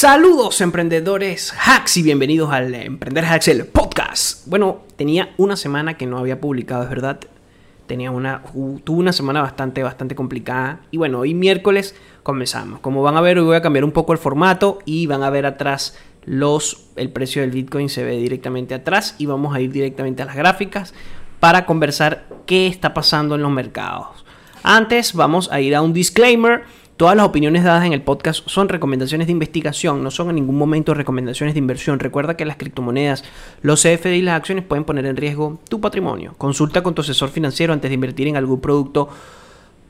Saludos emprendedores hacks y bienvenidos al Emprender Hacks el podcast. Bueno, tenía una semana que no había publicado, es verdad. Tenía una tuve una semana bastante bastante complicada y bueno, hoy miércoles comenzamos. Como van a ver, hoy voy a cambiar un poco el formato y van a ver atrás los el precio del Bitcoin se ve directamente atrás y vamos a ir directamente a las gráficas para conversar qué está pasando en los mercados. Antes vamos a ir a un disclaimer Todas las opiniones dadas en el podcast son recomendaciones de investigación, no son en ningún momento recomendaciones de inversión. Recuerda que las criptomonedas, los CFD y las acciones pueden poner en riesgo tu patrimonio. Consulta con tu asesor financiero antes de invertir en algún producto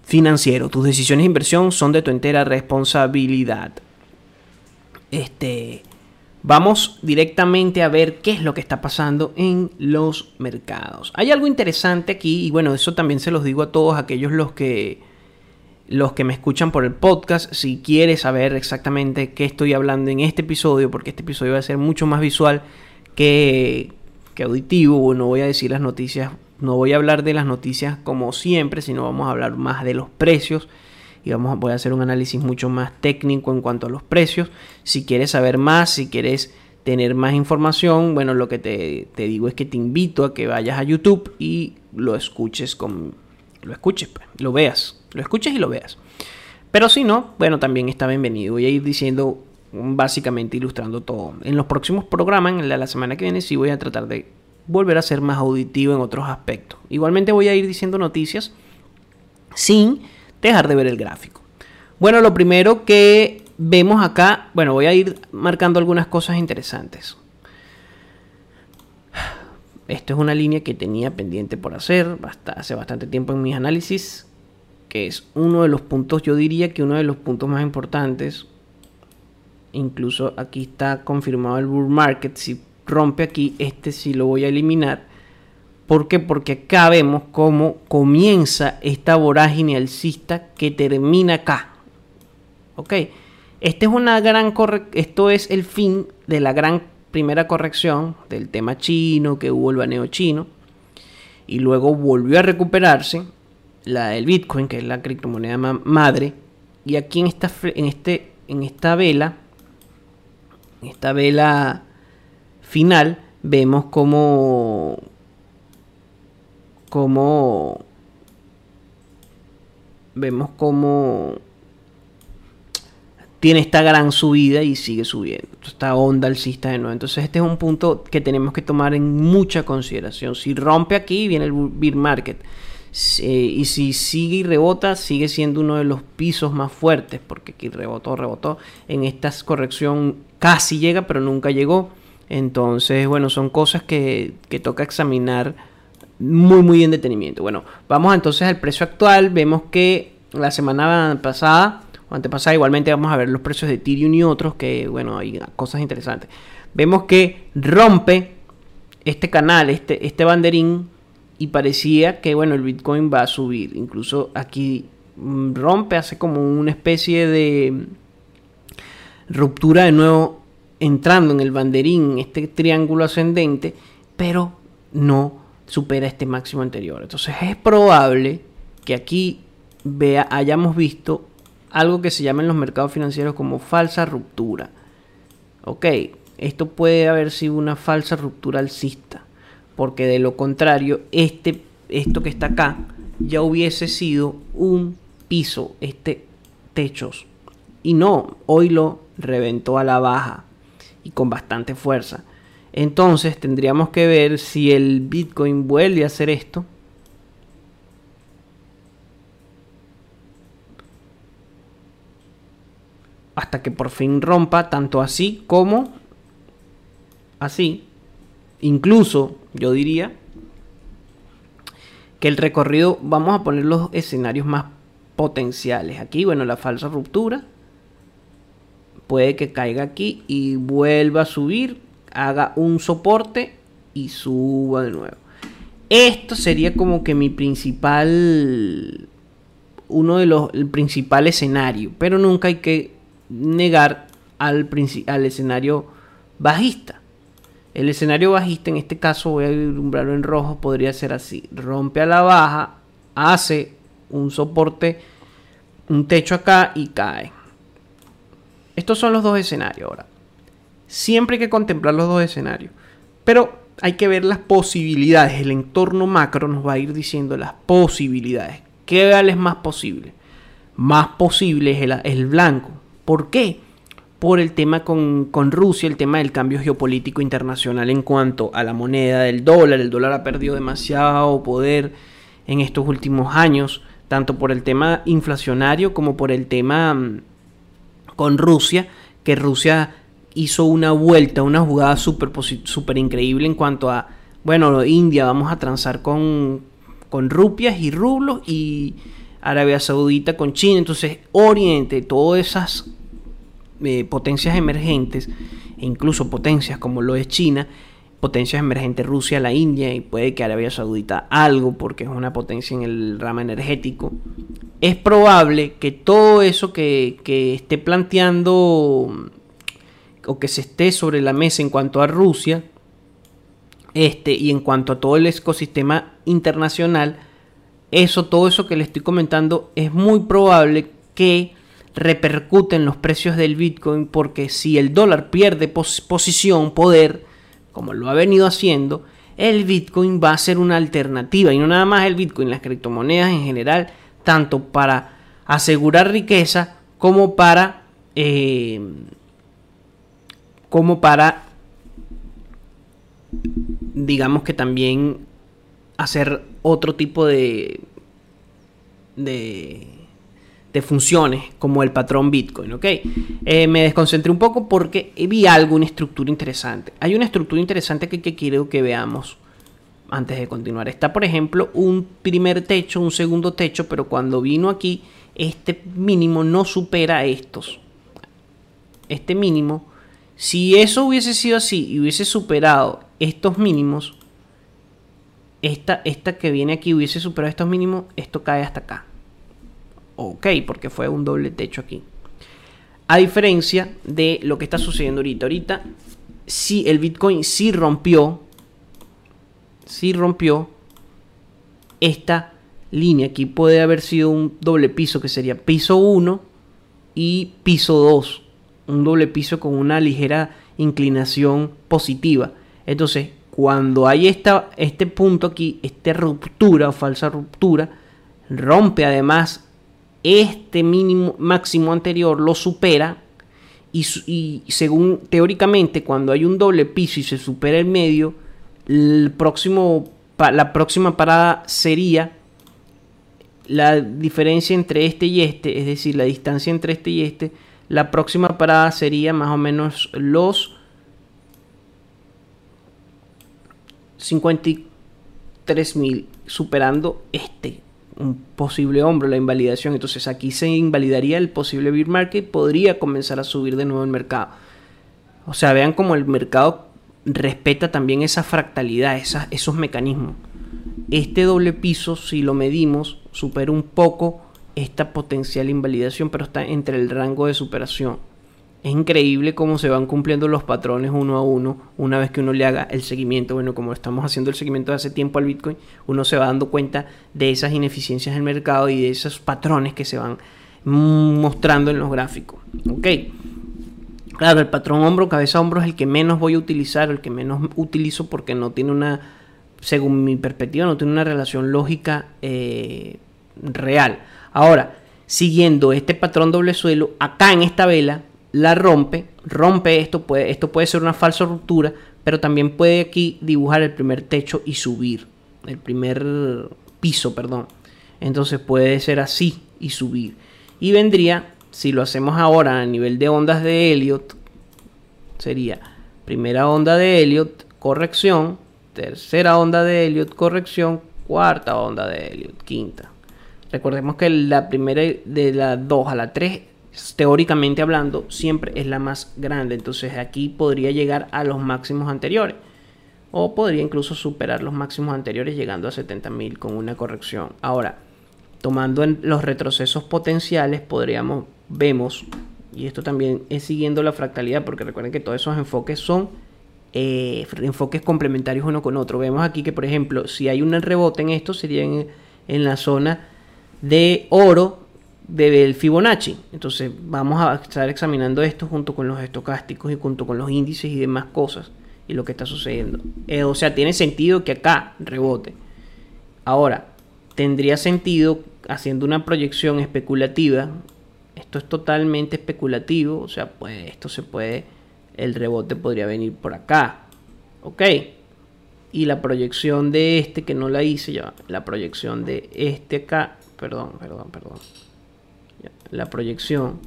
financiero. Tus decisiones de inversión son de tu entera responsabilidad. Este, vamos directamente a ver qué es lo que está pasando en los mercados. Hay algo interesante aquí y bueno, eso también se los digo a todos aquellos los que los que me escuchan por el podcast, si quieres saber exactamente qué estoy hablando en este episodio, porque este episodio va a ser mucho más visual que, que auditivo, no voy a decir las noticias, no voy a hablar de las noticias como siempre, sino vamos a hablar más de los precios y vamos, voy a hacer un análisis mucho más técnico en cuanto a los precios. Si quieres saber más, si quieres tener más información, bueno, lo que te, te digo es que te invito a que vayas a YouTube y lo escuches con lo escuches, pues, lo veas, lo escuches y lo veas. Pero si no, bueno, también está bienvenido. Voy a ir diciendo, básicamente ilustrando todo. En los próximos programas, en la, semana que viene, sí voy a tratar de volver a ser más auditivo en otros aspectos. Igualmente voy a ir diciendo noticias sin dejar de ver el gráfico. Bueno, lo primero que vemos acá, bueno, voy a ir marcando algunas cosas interesantes. Esto es una línea que tenía pendiente por hacer hace bastante tiempo en mis análisis, que es uno de los puntos, yo diría que uno de los puntos más importantes. Incluso aquí está confirmado el bull market. Si rompe aquí, este sí lo voy a eliminar. ¿Por qué? Porque acá vemos cómo comienza esta vorágine alcista que termina acá. ¿Ok? Este es una gran esto es el fin de la gran primera corrección del tema chino, que hubo el baneo chino, y luego volvió a recuperarse la del Bitcoin, que es la criptomoneda madre, y aquí en esta, en este, en esta vela, en esta vela final, vemos como, como, vemos como tiene esta gran subida y sigue subiendo. Esta onda alcista de nuevo. Entonces este es un punto que tenemos que tomar en mucha consideración. Si rompe aquí, viene el bear market. Y si sigue y rebota, sigue siendo uno de los pisos más fuertes, porque aquí rebotó, rebotó. En esta corrección casi llega, pero nunca llegó. Entonces, bueno, son cosas que, que toca examinar muy, muy en detenimiento. Bueno, vamos entonces al precio actual. Vemos que la semana pasada antepasada. Igualmente vamos a ver los precios de Ethereum y otros que, bueno, hay cosas interesantes. Vemos que rompe este canal, este, este banderín y parecía que, bueno, el Bitcoin va a subir. Incluso aquí mm, rompe, hace como una especie de ruptura de nuevo entrando en el banderín, este triángulo ascendente, pero no supera este máximo anterior. Entonces es probable que aquí vea, hayamos visto algo que se llama en los mercados financieros como falsa ruptura. Ok, esto puede haber sido una falsa ruptura alcista, porque de lo contrario, este, esto que está acá ya hubiese sido un piso, este techos. Y no, hoy lo reventó a la baja y con bastante fuerza. Entonces tendríamos que ver si el Bitcoin vuelve a hacer esto hasta que por fin rompa tanto así como así. Incluso yo diría que el recorrido, vamos a poner los escenarios más potenciales. Aquí, bueno, la falsa ruptura. Puede que caiga aquí y vuelva a subir, haga un soporte y suba de nuevo. Esto sería como que mi principal, uno de los, el principal escenario, pero nunca hay que negar al, al escenario bajista. El escenario bajista, en este caso voy a vislumbrarlo en rojo, podría ser así. Rompe a la baja, hace un soporte, un techo acá y cae. Estos son los dos escenarios ahora. Siempre hay que contemplar los dos escenarios. Pero hay que ver las posibilidades. El entorno macro nos va a ir diciendo las posibilidades. ¿Qué es más posible? Más posible es el, blanco. ¿Por qué? Por el tema con, con, Rusia, el tema del cambio geopolítico internacional en cuanto a la moneda del dólar. El dólar ha perdido demasiado poder en estos últimos años, tanto por el tema inflacionario como por el tema mm, con Rusia, que Rusia hizo una vuelta, una jugada súper super increíble en cuanto a, bueno, India, vamos a transar con, con rupias y rublos y Arabia Saudita con China. Entonces, Oriente, todas esas eh, potencias emergentes, e incluso potencias como lo es China, potencias emergentes Rusia, la India y puede que Arabia Saudita algo porque es una potencia en el rama energético. Es probable que todo eso que, que esté planteando o que se esté sobre la mesa en cuanto a Rusia este, y en cuanto a todo el ecosistema internacional, eso, todo eso que le estoy comentando, es muy probable que repercute en los precios del Bitcoin, porque si el dólar pierde posición, poder, como lo ha venido haciendo, el Bitcoin va a ser una alternativa, y no nada más el Bitcoin, las criptomonedas en general, tanto para asegurar riqueza como para eh, como para, digamos que también hacer otro tipo de, de, funciones como el patrón Bitcoin, ¿ok? Eh, me desconcentré un poco porque vi algo, una estructura interesante. Hay una estructura interesante que, que quiero que veamos antes de continuar. Está, por ejemplo, un primer techo, un segundo techo, pero cuando vino aquí, este mínimo no supera estos. Este mínimo si eso hubiese sido así y hubiese superado estos mínimos, esta, esta que viene aquí hubiese superado estos mínimos, esto cae hasta acá. Ok, porque fue un doble techo aquí. A diferencia de lo que está sucediendo ahorita. Ahorita, si el Bitcoin sí rompió, sí rompió esta línea. Aquí puede haber sido un doble piso que sería piso 1 y piso 2 un doble piso con una ligera inclinación positiva. Entonces, cuando hay esta, este punto aquí, esta ruptura o falsa ruptura, rompe además este mínimo máximo anterior, lo supera y, según teóricamente cuando hay un doble piso y se supera el medio, el próximo, la próxima parada sería la diferencia entre este y este, es decir, la distancia entre este y este, la próxima parada sería más o menos los 53.000, superando este, un posible hombro, la invalidación. Entonces aquí se invalidaría el posible bear market, podría comenzar a subir de nuevo el mercado. O sea, vean cómo el mercado respeta también esa fractalidad, esos mecanismos. Este doble piso, si lo medimos, supera un poco esta potencial invalidación, pero está entre el rango de superación. Es increíble cómo se van cumpliendo los patrones uno a uno una vez que uno le haga el seguimiento. Bueno, como estamos haciendo el seguimiento de hace tiempo al Bitcoin, uno se va dando cuenta de esas ineficiencias del mercado y de esos patrones que se van mostrando en los gráficos. Ok. Claro, el patrón hombro, cabeza, hombro es el que menos voy a utilizar, el que menos utilizo porque no tiene una, según mi perspectiva, no tiene una relación lógica eh, real. Ahora, siguiendo este patrón doble suelo, acá en esta vela la rompe, rompe esto, puede, esto puede ser una falsa ruptura, pero también puede aquí dibujar el primer techo y subir, el primer piso, perdón. Entonces puede ser así y subir. Y vendría, si lo hacemos ahora a nivel de ondas de Elliot, sería primera onda de Elliot, corrección, tercera onda de Elliot, corrección, cuarta onda de Elliot, quinta. Recordemos que la primera de la 2 a la 3, teóricamente hablando, siempre es la más grande. Entonces aquí podría llegar a los máximos anteriores. O podría incluso superar los máximos anteriores llegando a 70.000 con una corrección. Ahora, tomando los retrocesos potenciales, podríamos, vemos, y esto también es siguiendo la fractalidad, porque recuerden que todos esos enfoques son eh, enfoques complementarios uno con otro. Vemos aquí que, por ejemplo, si hay un rebote en esto, sería en la zona de oro del Fibonacci. Entonces vamos a estar examinando esto junto con los estocásticos y junto con los índices y demás cosas y lo que está sucediendo. Eh, o sea, tiene sentido que acá rebote. Ahora, tendría sentido haciendo una proyección especulativa. Esto es totalmente especulativo. O sea, pues esto se puede, el rebote podría venir por acá. ¿Ok? Y la proyección de este, que no la hice ya, la proyección de este acá, perdón, perdón, perdón. La proyección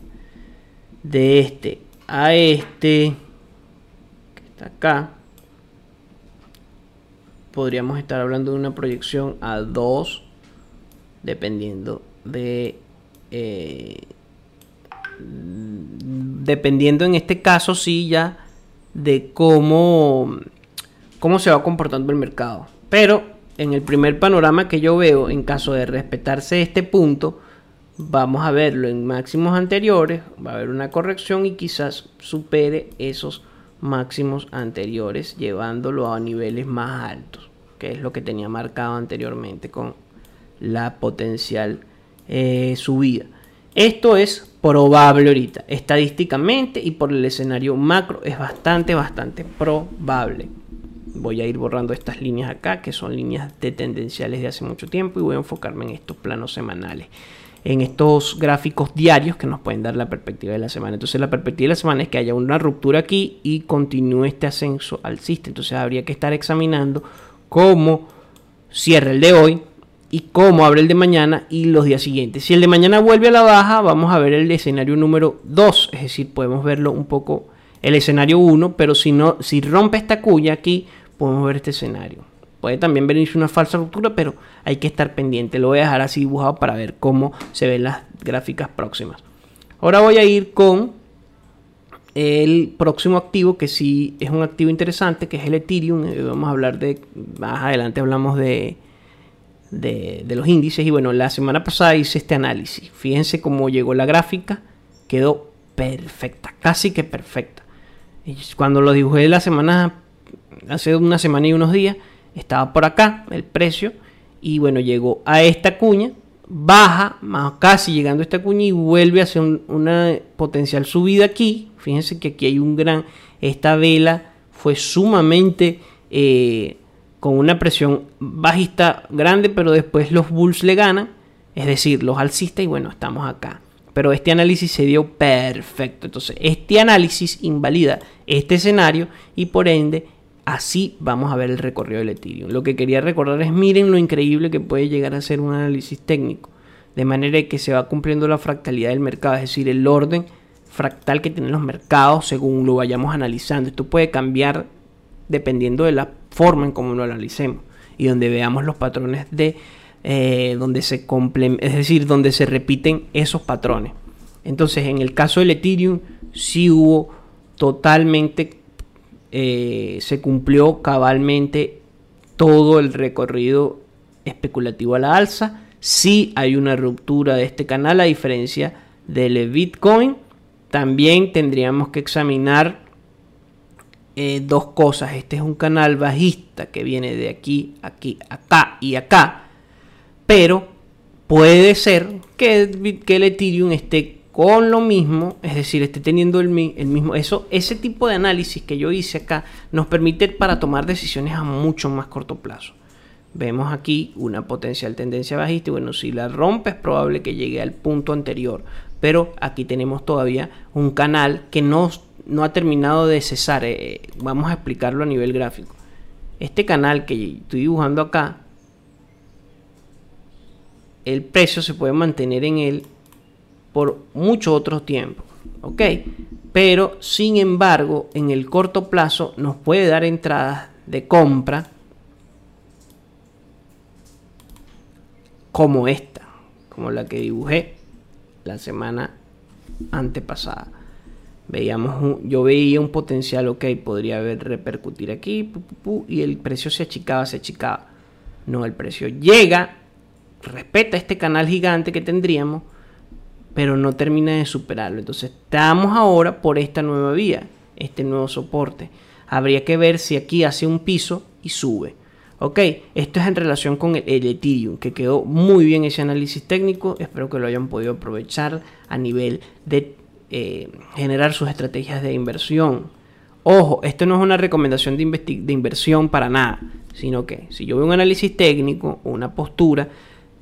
de este a este, que está acá, podríamos estar hablando de una proyección a 2 dependiendo de eh, dependiendo en este caso sí ya de cómo cómo se va comportando el mercado. Pero en el primer panorama que yo veo en caso de respetarse este punto vamos a verlo en máximos anteriores va a haber una corrección y quizás supere esos máximos anteriores llevándolo a niveles más altos que es lo que tenía marcado anteriormente con la potencial eh, subida. Esto es probable ahorita, estadísticamente y por el escenario macro es bastante, bastante probable. Voy a ir borrando estas líneas acá, que son líneas de tendenciales de hace mucho tiempo, y voy a enfocarme en estos planos semanales, en estos gráficos diarios que nos pueden dar la perspectiva de la semana. Entonces la perspectiva de la semana es que haya una ruptura aquí y continúe este ascenso alcista. Entonces habría que estar examinando cómo cierra el de hoy, y cómo abre el de mañana y los días siguientes. Si el de mañana vuelve a la baja, vamos a ver el escenario número 2, es decir, podemos verlo un poco el escenario 1, pero si no si rompe esta cuya aquí, podemos ver este escenario. Puede también venirse una falsa ruptura, pero hay que estar pendiente. Lo voy a dejar así dibujado para ver cómo se ven las gráficas próximas. Ahora voy a ir con el próximo activo, que sí es un activo interesante, que es el Ethereum. Eh, vamos a hablar de, más adelante hablamos de de, los índices. Y bueno, la semana pasada hice este análisis. Fíjense cómo llegó la gráfica. Quedó perfecta, casi que perfecta. Y cuando lo dibujé la semana, hace una semana y unos días, estaba por acá el precio. Y bueno, llegó a esta cuña, baja, más casi llegando a esta cuña y vuelve a hacer una potencial subida aquí. Fíjense que aquí hay un gran, esta vela fue sumamente eh, con una presión bajista grande, pero después los bulls le ganan, es decir, los alcistas, y bueno, estamos acá. Pero este análisis se dio perfecto. Entonces, este análisis invalida este escenario y por ende, así vamos a ver el recorrido del Ethereum. Lo que quería recordar es, miren lo increíble que puede llegar a ser un análisis técnico. De manera que se va cumpliendo la fractalidad del mercado, es decir, el orden fractal que tienen los mercados según lo vayamos analizando. Esto puede cambiar dependiendo de la forma en cómo lo analicemos y donde veamos los patrones de eh, donde se es decir, donde se repiten esos patrones. Entonces, en el caso del Ethereum, sí hubo totalmente, eh, se cumplió cabalmente todo el recorrido especulativo a la alza. Sí hay una ruptura de este canal, a diferencia del Bitcoin. También tendríamos que examinar eh, dos cosas. Este es un canal bajista que viene de aquí, aquí, acá y acá. Pero puede ser que, que el Ethereum esté con lo mismo, es decir, esté teniendo el, mismo. Eso, ese tipo de análisis que yo hice acá nos permite para tomar decisiones a mucho más corto plazo. Vemos aquí una potencial tendencia bajista y bueno, si la rompe es probable que llegue al punto anterior. Pero aquí tenemos todavía un canal que no no ha terminado de cesar. Eh, vamos a explicarlo a nivel gráfico. Este canal que estoy dibujando acá, el precio se puede mantener en él por mucho otro tiempo. ¿Ok? Pero, sin embargo, en el corto plazo nos puede dar entradas de compra como esta, como la que dibujé la semana antepasada veíamos yo veía un potencial, ok, podría haber repercutir aquí, y el precio se achicaba, se achicaba. No, el precio llega, respeta este canal gigante que tendríamos, pero no termina de superarlo. Entonces estamos ahora por esta nueva vía, este nuevo soporte. Habría que ver si aquí hace un piso y sube. Ok, esto es en relación con el, Ethereum, que quedó muy bien ese análisis técnico. Espero que lo hayan podido aprovechar a nivel de eh, generar sus estrategias de inversión. Ojo, esto no es una recomendación de, de inversión para nada, sino que si yo veo un análisis técnico una postura,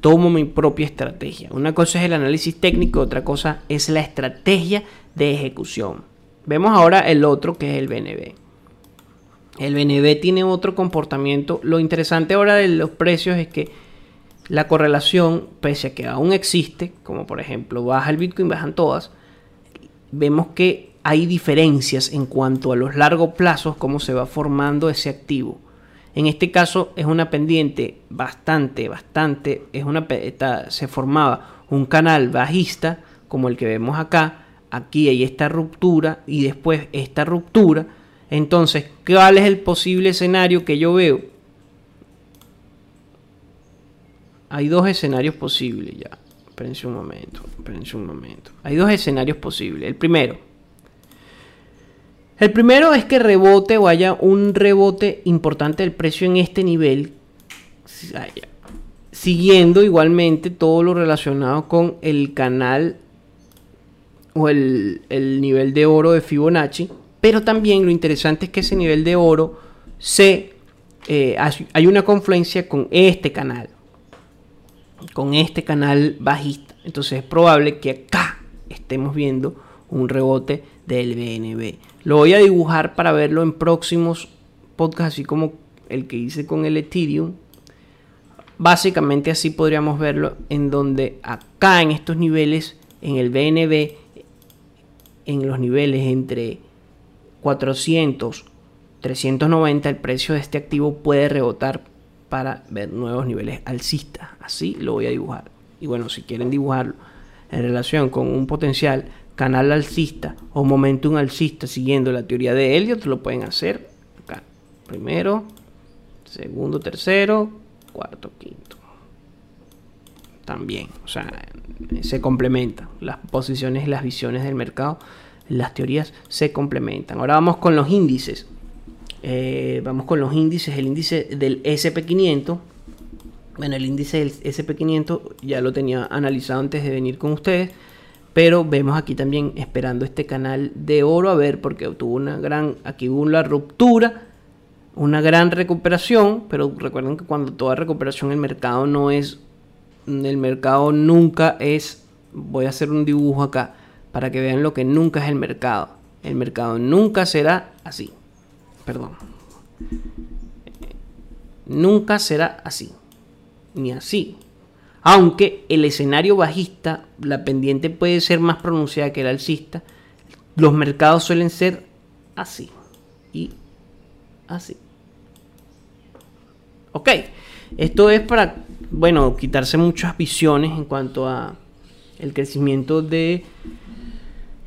tomo mi propia estrategia. Una cosa es el análisis técnico, otra cosa es la estrategia de ejecución. Vemos ahora el otro que es el BNB. El BNB tiene otro comportamiento. Lo interesante ahora de los precios es que la correlación, pese a que aún existe, como por ejemplo baja el Bitcoin, bajan todas, vemos que hay diferencias en cuanto a los largos plazos, cómo se va formando ese activo. En este caso es una pendiente bastante, bastante, es una, se formaba un canal bajista como el que vemos acá. Aquí hay esta ruptura y después esta ruptura. Entonces, ¿cuál es el posible escenario que yo veo? Hay dos escenarios posibles ya. Espérense un momento, espérense un momento. Hay dos escenarios posibles. El primero, el primero es que rebote o haya un rebote importante del precio en este nivel, siguiendo igualmente todo lo relacionado con el canal o el, nivel de oro de Fibonacci. Pero también lo interesante es que ese nivel de oro se eh, hay una confluencia con este canal, con este canal bajista. Entonces es probable que acá estemos viendo un rebote del BNB. Lo voy a dibujar para verlo en próximos podcasts, así como el que hice con el Ethereum. Básicamente así podríamos verlo en donde acá en estos niveles, en el BNB, en los niveles entre 400, 390, el precio de este activo puede rebotar para ver nuevos niveles alcistas. Así lo voy a dibujar. Y bueno, si quieren dibujarlo en relación con un potencial canal alcista o momentum alcista siguiendo la teoría de Elliot, lo pueden hacer acá. Primero, segundo, tercero, cuarto, quinto. También, o sea, se complementan las posiciones las visiones del mercado, las teorías se complementan. Ahora vamos con los índices. Eh, vamos con los índices, el índice del SP500. Bueno, el índice del SP500 ya lo tenía analizado antes de venir con ustedes pero vemos aquí también esperando este canal de oro a ver porque tuvo una gran aquí hubo una ruptura una gran recuperación pero recuerden que cuando toda recuperación el mercado no es el mercado nunca es voy a hacer un dibujo acá para que vean lo que nunca es el mercado. El mercado nunca será así. Perdón. Nunca será así. Ni así aunque el escenario bajista, la pendiente puede ser más pronunciada que el alcista, los mercados suelen ser así y así. Ok, esto es para, bueno, quitarse muchas visiones en cuanto a el crecimiento de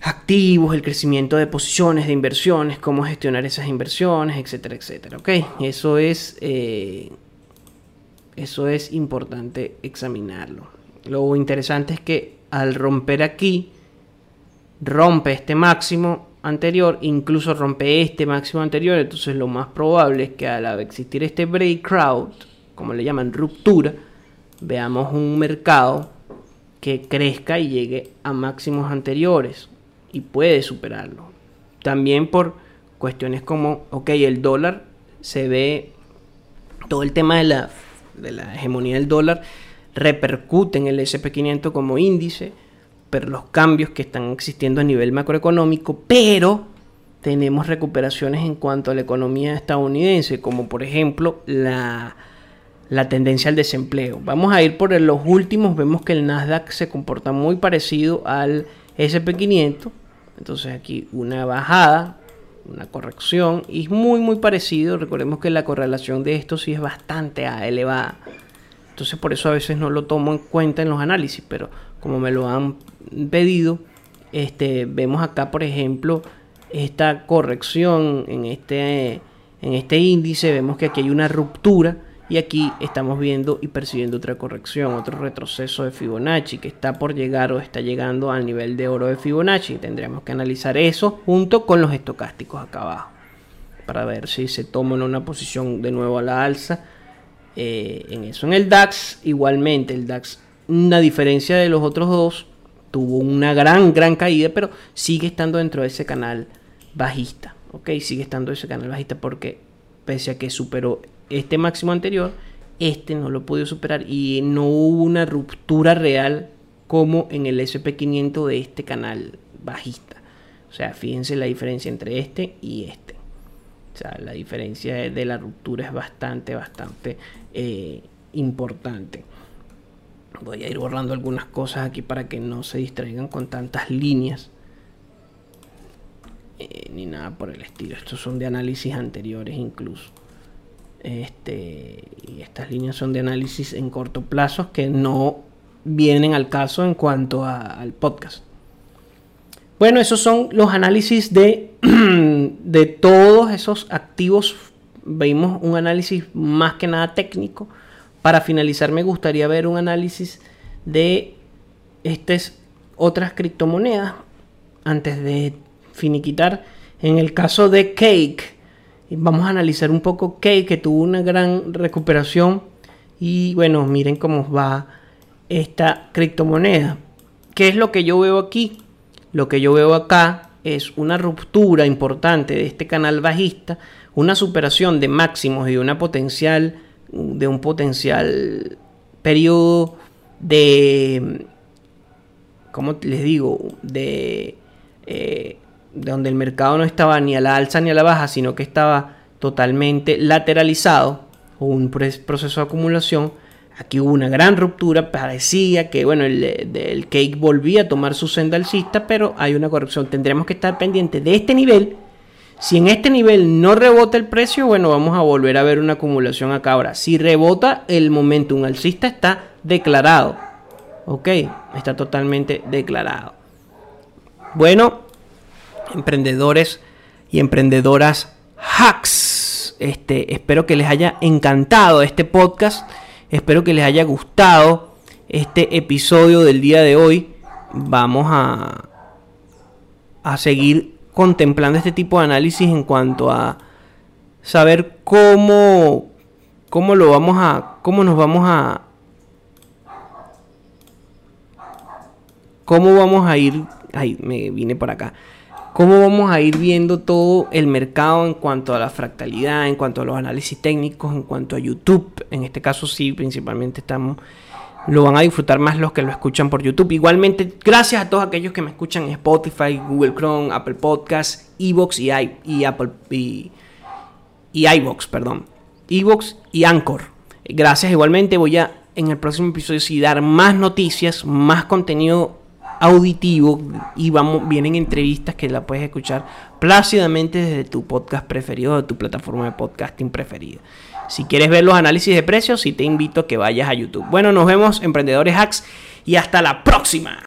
activos, el crecimiento de posiciones, de inversiones, cómo gestionar esas inversiones, etcétera, etcétera. Ok, eso es eh, eso es importante examinarlo. Lo interesante es que al romper aquí, rompe este máximo anterior, incluso rompe este máximo anterior, entonces lo más probable es que al existir este breakout, como le llaman ruptura, veamos un mercado que crezca y llegue a máximos anteriores y puede superarlo. También por cuestiones como, ok, el dólar se ve todo el tema de la de la hegemonía del dólar repercute en el SP500 como índice, pero los cambios que están existiendo a nivel macroeconómico, pero tenemos recuperaciones en cuanto a la economía estadounidense, como por ejemplo la, la tendencia al desempleo. Vamos a ir por los últimos, vemos que el Nasdaq se comporta muy parecido al SP500, entonces aquí una bajada, una corrección y es muy muy parecido. Recordemos que la correlación de esto sí es bastante elevada. Entonces por eso a veces no lo tomo en cuenta en los análisis, pero como me lo han pedido, este, vemos acá por ejemplo esta corrección en este, en este índice, vemos que aquí hay una ruptura y aquí estamos viendo y percibiendo otra corrección, otro retroceso de Fibonacci que está por llegar o está llegando al nivel de oro de Fibonacci. Tendríamos que analizar eso junto con los estocásticos acá abajo para ver si se toma una posición de nuevo a la alza eh, en eso. En el DAX, igualmente, el DAX, una diferencia de los otros dos, tuvo una gran, gran caída, pero sigue estando dentro de ese canal bajista. Ok, sigue estando ese canal bajista porque pese a que superó este máximo anterior, este no lo pudo superar y no hubo una ruptura real como en el SP500 de este canal bajista. O sea, fíjense la diferencia entre este y este. O sea, la diferencia de la ruptura es bastante, bastante eh, importante. Voy a ir borrando algunas cosas aquí para que no se distraigan con tantas líneas. Eh, ni nada por el estilo. Estos son de análisis anteriores incluso. Este, y estas líneas son de análisis en corto plazo que no vienen al caso en cuanto al podcast. Bueno, esos son los análisis de, de todos esos activos. Vimos un análisis más que nada técnico. Para finalizar, me gustaría ver un análisis de estas otras criptomonedas antes de finiquitar. En el caso de Cake, vamos a analizar un poco Cake, que tuvo una gran recuperación. Y bueno, miren cómo va esta criptomoneda. ¿Qué es lo que yo veo aquí? Lo que yo veo acá es una ruptura importante de este canal bajista, una superación de máximos y una potencial de un potencial periodo de ¿cómo les digo? de eh, de donde el mercado no estaba ni a la alza ni a la baja, sino que estaba totalmente lateralizado o un proceso de acumulación. Aquí hubo una gran ruptura, parecía que bueno, el, cake volvía a tomar su senda alcista, pero hay una corrección. Tendremos que estar pendientes de este nivel. Si en este nivel no rebota el precio, bueno, vamos a volver a ver una acumulación acá ahora. Si rebota el momento un alcista está declarado. Ok, está totalmente declarado. Bueno, emprendedores y emprendedoras hacks. Este, espero que les haya encantado este podcast. Espero que les haya gustado este episodio del día de hoy. Vamos a, a seguir contemplando este tipo de análisis en cuanto a saber cómo, cómo lo vamos a, cómo nos vamos a, cómo vamos a ir, ay, me vine por acá, cómo vamos a ir viendo todo el mercado en cuanto a la fractalidad, en cuanto a los análisis técnicos, en cuanto a YouTube. En este caso sí, principalmente estamos lo van a disfrutar más los que lo escuchan por YouTube. Igualmente, gracias a todos aquellos que me escuchan en Spotify, Google Chrome, Apple Podcasts, Evox y, y Apple y, y iVox, perdón. Evox y Anchor. Gracias igualmente. Voy a en el próximo episodio sí dar más noticias, más contenido auditivo y vamos, vienen entrevistas que la puedes escuchar plácidamente desde tu podcast preferido, de tu plataforma de podcasting preferida. Si quieres ver los análisis de precios, sí te invito a que vayas a YouTube. Bueno, nos vemos, emprendedores hacks, y hasta la próxima.